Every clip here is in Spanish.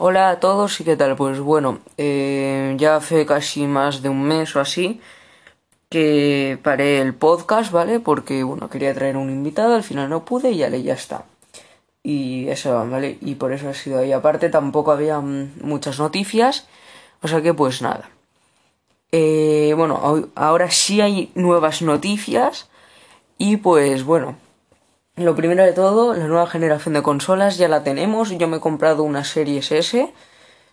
Hola a todos y qué tal, pues bueno, eh, ya hace casi más de un mes o así que paré el podcast, ¿vale? Porque bueno, quería traer un invitado, al final no pude y ya, ya está. Y eso, ¿vale? Y por eso ha sido ahí. Aparte tampoco había mm, muchas noticias, o sea que pues nada. Eh, bueno, ahora sí hay nuevas noticias y pues bueno, lo primero de todo, la nueva generación de consolas ya la tenemos. Yo me he comprado una Series S.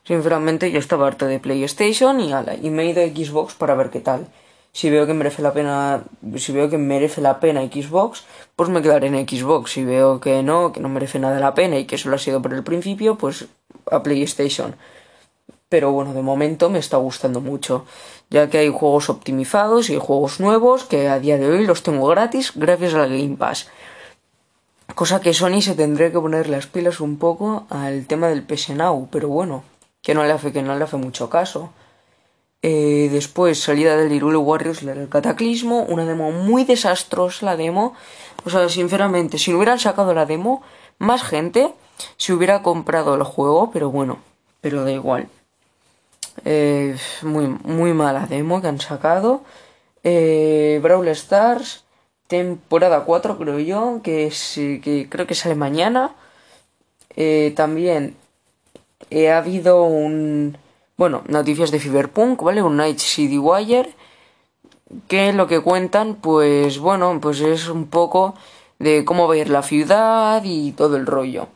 Sinceramente, yo estaba harto de PlayStation y, me he ido a Xbox para ver qué tal. Si veo que merece la pena, si veo que merece la pena Xbox, pues me quedaré en Xbox. Si veo que no, que no merece nada la pena y que solo ha sido por el principio, pues a PlayStation. Pero bueno, de momento me está gustando mucho, ya que hay juegos optimizados y juegos nuevos que a día de hoy los tengo gratis gracias a la Game Pass. Cosa que Sony se tendría que poner las pilas un poco al tema del PS Now, pero bueno, que no le hace, que no le hace mucho caso. Eh, después, salida del Hyrule Warriors, el Cataclismo, una demo muy desastrosa la demo. O sea, sinceramente, si no hubieran sacado la demo, más gente se hubiera comprado el juego, pero bueno, pero da igual. Eh, muy, muy mala demo que han sacado. Eh, Brawl Stars, temporada 4 creo yo, que, es, que creo que sale mañana. Eh, también eh, ha habido un... Bueno, noticias de Cyberpunk, ¿vale? Un Night City Wire. Que lo que cuentan, pues bueno, pues es un poco de cómo va a ir la ciudad y todo el rollo.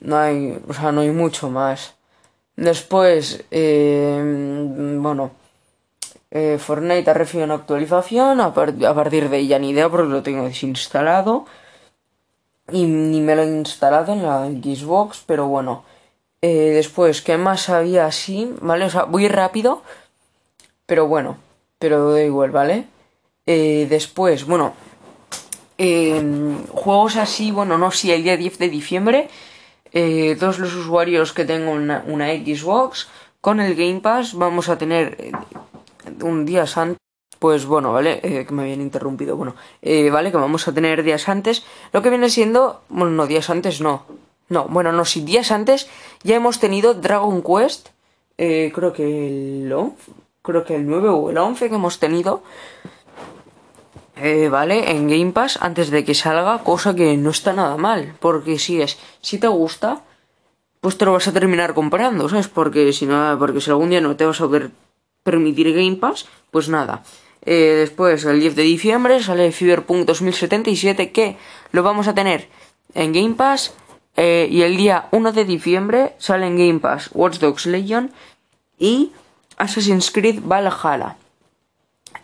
No hay, o sea, no hay mucho más. Después, eh, bueno, eh, Fortnite ha recibido una actualización, a, partir de ella ni idea porque lo tengo desinstalado. Y ni me lo he instalado en la Xbox, pero bueno. Eh, después, ¿qué más había así? ¿Vale? O sea, voy rápido, pero bueno, pero da igual, ¿vale? Eh, después, bueno, em, juegos así, bueno, no, si el día 10 de diciembre, todos los usuarios que tengan una, una Xbox, con el Game Pass vamos a tener un día antes, pues bueno, ¿vale? Eh, que me habían interrumpido, bueno, eh, ¿vale? Que vamos a tener días antes, lo que viene siendo, bueno, no, días antes no, no, bueno, no, si días antes ya hemos tenido Dragon Quest, eh, creo que el 11, creo que el 9 o el 11 que hemos tenido, ¿vale? En Game Pass antes de que salga, cosa que no está nada mal, porque si es, si te gusta, pues te lo vas a terminar comprando, ¿sabes? Porque si no, porque si algún día no te vas a ver permitir Game Pass, pues nada. Eh, después, el 10 de diciembre, sale Cyberpunk 2077, que lo vamos a tener en Game Pass. Eh, y el día 1 de diciembre sale en Game Pass Watch Dogs Legion y Assassin's Creed Valhalla.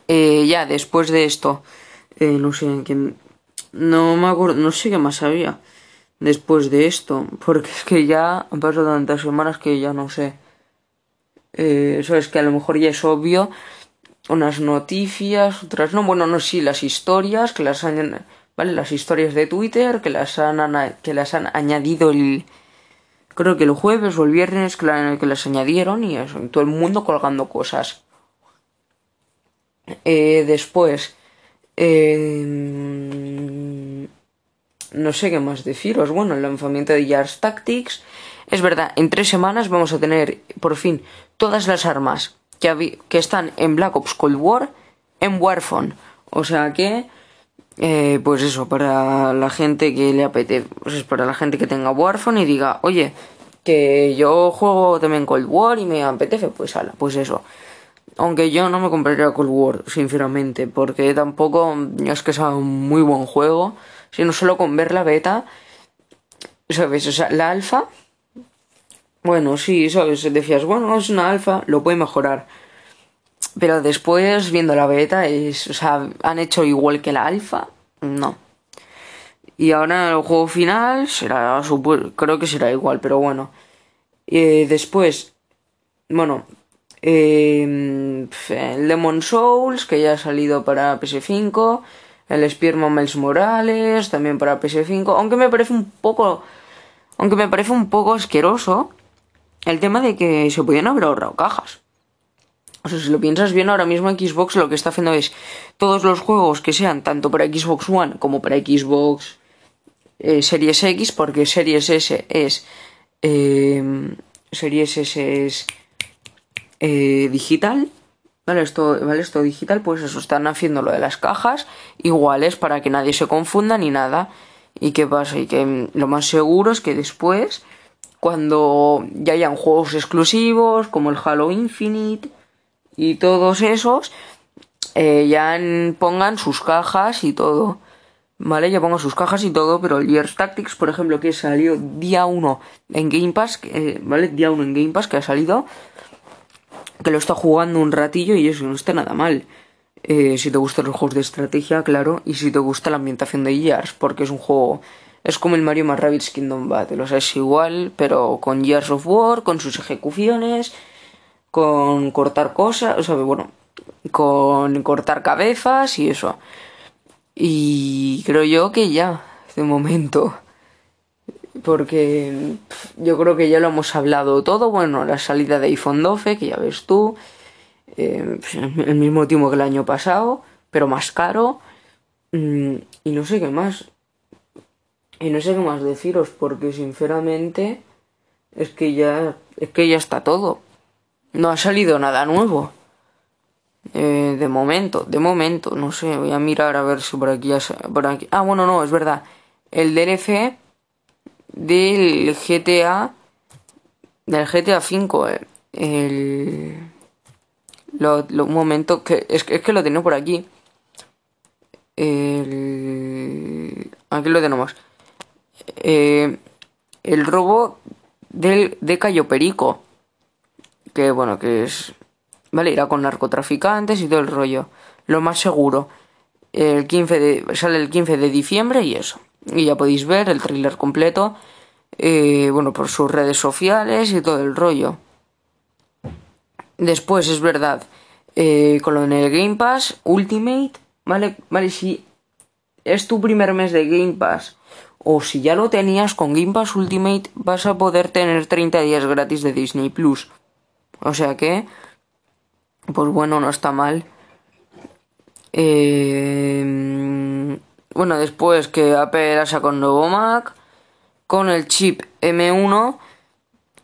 Eh, ya después de esto, no sé quién. No me acuerdo, no sé qué más había después de esto, porque es que ya han pasado tantas semanas que ya no sé. Eh, eso es que a lo mejor ya es obvio. Unas noticias, otras no. Bueno, no, sí, las historias, que las han. ¿Vale? Las historias de Twitter, que las han, que las han añadido el. Creo que el jueves o el viernes que, las añadieron y eso. todo el mundo colgando cosas. Eh, después. Eh, no sé qué más deciros. Bueno, el lanzamiento de Yars Tactics. Es verdad, en tres semanas vamos a tener por fin todas las armas que, están en Black Ops Cold War en Warphone. O sea que, eh, pues eso, para la gente que le apetece, pues es para la gente que tenga Warphone y diga, oye, que yo juego también Cold War y me apetece, pues ala, pues eso. Aunque yo no me compraría Cold War, sinceramente, porque tampoco es que sea un muy buen juego, sino solo con ver la beta, ¿sabes? O sea, la alfa bueno, sí, ¿sabes? Decías, bueno, es una alfa, lo puede mejorar. Pero después, viendo la beta, es, o sea, han hecho igual que la alfa, no. Y ahora el juego final será, creo que será igual, pero bueno. Eh, después, bueno, eh, el Demon Souls, que ya ha salido para PS5. El Spearman Miles Morales, también para PS5. Aunque me parece un poco. Aunque me parece un poco asqueroso el tema de que se podían haber ahorrado cajas. O sea, si lo piensas bien, ahora mismo Xbox lo que está haciendo es todos los juegos que sean tanto para Xbox One como para Xbox eh, Series X, porque Series S es. Eh, Series S es eh, digital. Vale esto, vale, esto digital, pues eso, están haciendo lo de las cajas iguales para que nadie se confunda ni nada. ¿Y qué pasa? Y que lo más seguro es que después, cuando ya hayan juegos exclusivos, como el Halo Infinite y todos esos, eh, ya pongan sus cajas y todo. ¿Vale? Ya pongan sus cajas y todo, pero el Gears Tactics, por ejemplo, que salió día 1 en Game Pass, eh, ¿vale? Día 1 en Game Pass, que ha salido, que lo está jugando un ratillo y eso no está nada mal. Eh, si te gustan los juegos de estrategia, claro, y si te gusta la ambientación de Gears, porque es un juego... Es como el Mario más Rabbids Kingdom Battle, o sea, es igual, pero con Gears of War, con sus ejecuciones, con cortar cosas, o sea, bueno, con cortar cabezas y eso. Y creo yo que ya, de momento. Porque yo creo que ya lo hemos hablado todo. Bueno, la salida de iPhone 12, que ya ves tú. Eh, el mismo tiempo que el año pasado, pero más caro. Mm, y no sé qué más. Y no sé qué más deciros, porque sinceramente es que ya es que ya está todo. No ha salido nada nuevo. Eh, de momento, de momento, no sé, voy a mirar a ver si por aquí ya por aquí. Ah, bueno, no, es verdad. El DLC del GTA del GTA 5 eh, el lo, un momento que es, es, que lo tengo por aquí. El, aquí lo tenemos. Eh, el robo del de Cayo Perico. Que bueno, que es ¿vale? Irá con narcotraficantes y todo el rollo. Lo más seguro. El 15 de, sale el 15 de diciembre y eso. Y ya podéis ver el tráiler completo. Eh, bueno, por sus redes sociales y todo el rollo. Después, es verdad, eh, con lo en el Game Pass Ultimate, ¿vale? Vale, si es tu primer mes de Game Pass o si ya lo tenías con Game Pass Ultimate, vas a poder tener 30 días gratis de Disney Plus. O sea que pues bueno, no está mal. Eh, bueno, después que Apple ha sacado un nuevo Mac con el chip M1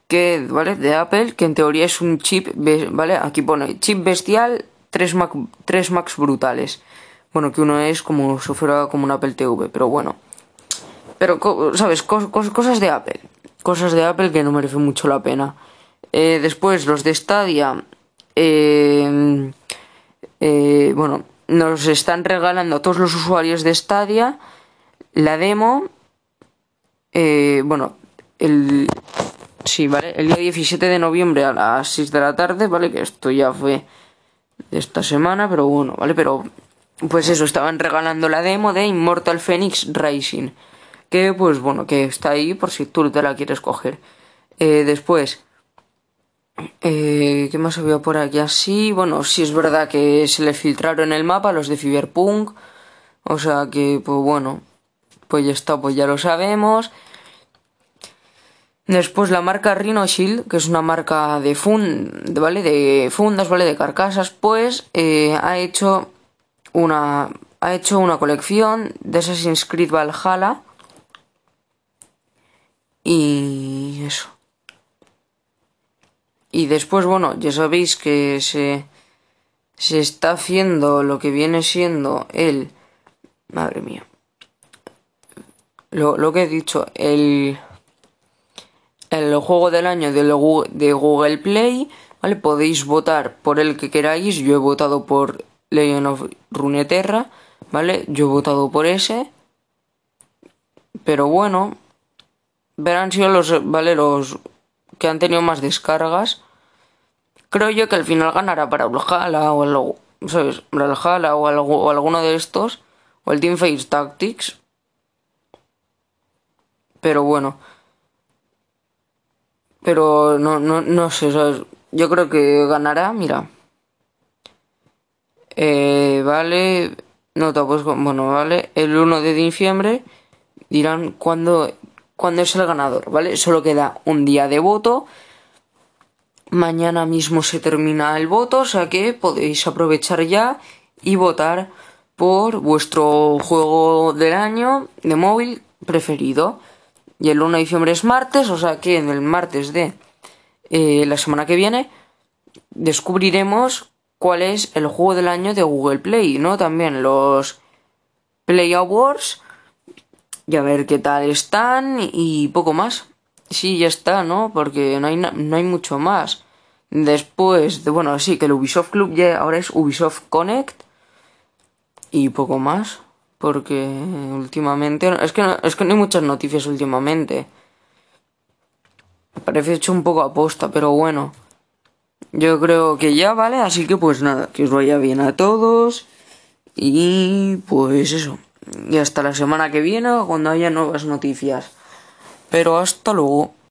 que, ¿vale? De Apple, que en teoría es un chip, ¿vale? Aquí pone chip bestial, 3, Mac, 3 Macs brutales. Bueno, que uno es como si fuera como un Apple TV, pero bueno. Pero, ¿sabes? cosas de Apple. Cosas de Apple que no merecen mucho la pena. Eh, después, los de Stadia eh, eh, bueno, nos están regalando a todos los usuarios de Stadia la demo. Eh, bueno, el. Sí, ¿vale? El día 17 de noviembre a las 6 de la tarde, ¿vale? Que esto ya fue de esta semana, pero bueno, ¿vale? Pero. Pues eso, estaban regalando la demo de Immortal Phoenix Rising. Que, pues bueno, que está ahí por si tú te la quieres coger. después. Eh, ¿Qué más había por aquí así? Bueno, sí es verdad que se le filtraron el mapa los de Cyberpunk. O sea que, pues bueno, pues ya está, pues ya lo sabemos. Después la marca Rhino Shield, que es una marca de, fund, ¿vale? de fundas, ¿vale? De carcasas, pues eh, ha hecho una ha hecho una colección de Assassin's Creed Valhalla y eso. Y después, bueno, ya sabéis que se, se está haciendo lo que viene siendo el... Madre mía. Lo, lo que he dicho, el... El juego del año de, de Google Play, ¿vale? Podéis votar por el que queráis. Yo he votado por Legend of Runeterra, ¿vale? Yo he votado por ese. Pero bueno, verán si los, ¿vale? Los, que han tenido más descargas. Creo yo que al final ganará para Brawlhalla o algo, ¿sabes? O, o alguno de estos. O el Team Face Tactics. Pero bueno. Pero no, no, no sé. Yo creo que ganará, mira. Eh, vale. Nota, pues bueno, vale. El 1 de diciembre dirán cuándo cuando es el ganador, ¿vale? Solo queda un día de voto. Mañana mismo se termina el voto, o sea que podéis aprovechar ya y votar por vuestro juego del año de móvil preferido. Y el 1 de diciembre es martes, o sea que en el martes de eh, la semana que viene descubriremos cuál es el juego del año de Google Play, ¿no? También los Play Awards y a ver qué tal están y poco más. Sí, ya está, ¿no? Porque no hay, no hay mucho más. Después, de, bueno, sí, que el Ubisoft Club ya ahora es Ubisoft Connect y poco más. Porque últimamente, es que no, es que no hay muchas noticias últimamente. Me parece hecho un poco aposta, pero bueno. Yo creo que ya, ¿vale? Así que pues nada, que os vaya bien a todos. Y pues eso. Y hasta la semana que viene cuando haya nuevas noticias. Pero hasta luego.